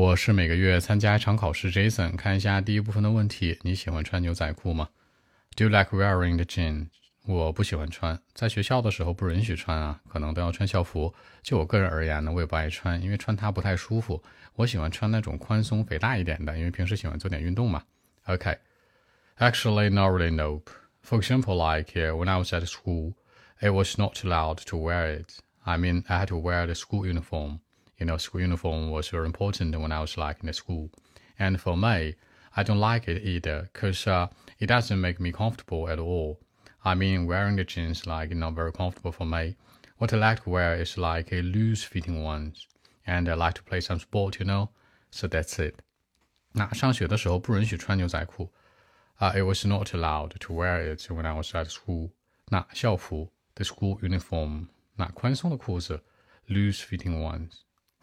我是每个月参加一场考试，Jason。看一下第一部分的问题：你喜欢穿牛仔裤吗？Do you like wearing the jeans？我不喜欢穿，在学校的时候不允许穿啊，可能都要穿校服。就我个人而言呢，我也不爱穿，因为穿它不太舒服。我喜欢穿那种宽松肥大一点的，因为平时喜欢做点运动嘛。OK，Actually, not really. Nope. For example, like when I was at school, it was not allowed to wear it. I mean, I had to wear the school uniform. You know, school uniform was very important when I was like in the school. And for me, I don't like it either because uh, it doesn't make me comfortable at all. I mean, wearing the jeans like not very comfortable for me. What I like to wear is like a loose fitting ones, and I like to play some sport, you know. So that's it. 那上学的时候不允许穿牛仔裤，啊、uh,，it was not allowed to wear it when I was at school. 那校服 the school uniform，那宽松的裤子 loose fitting ones。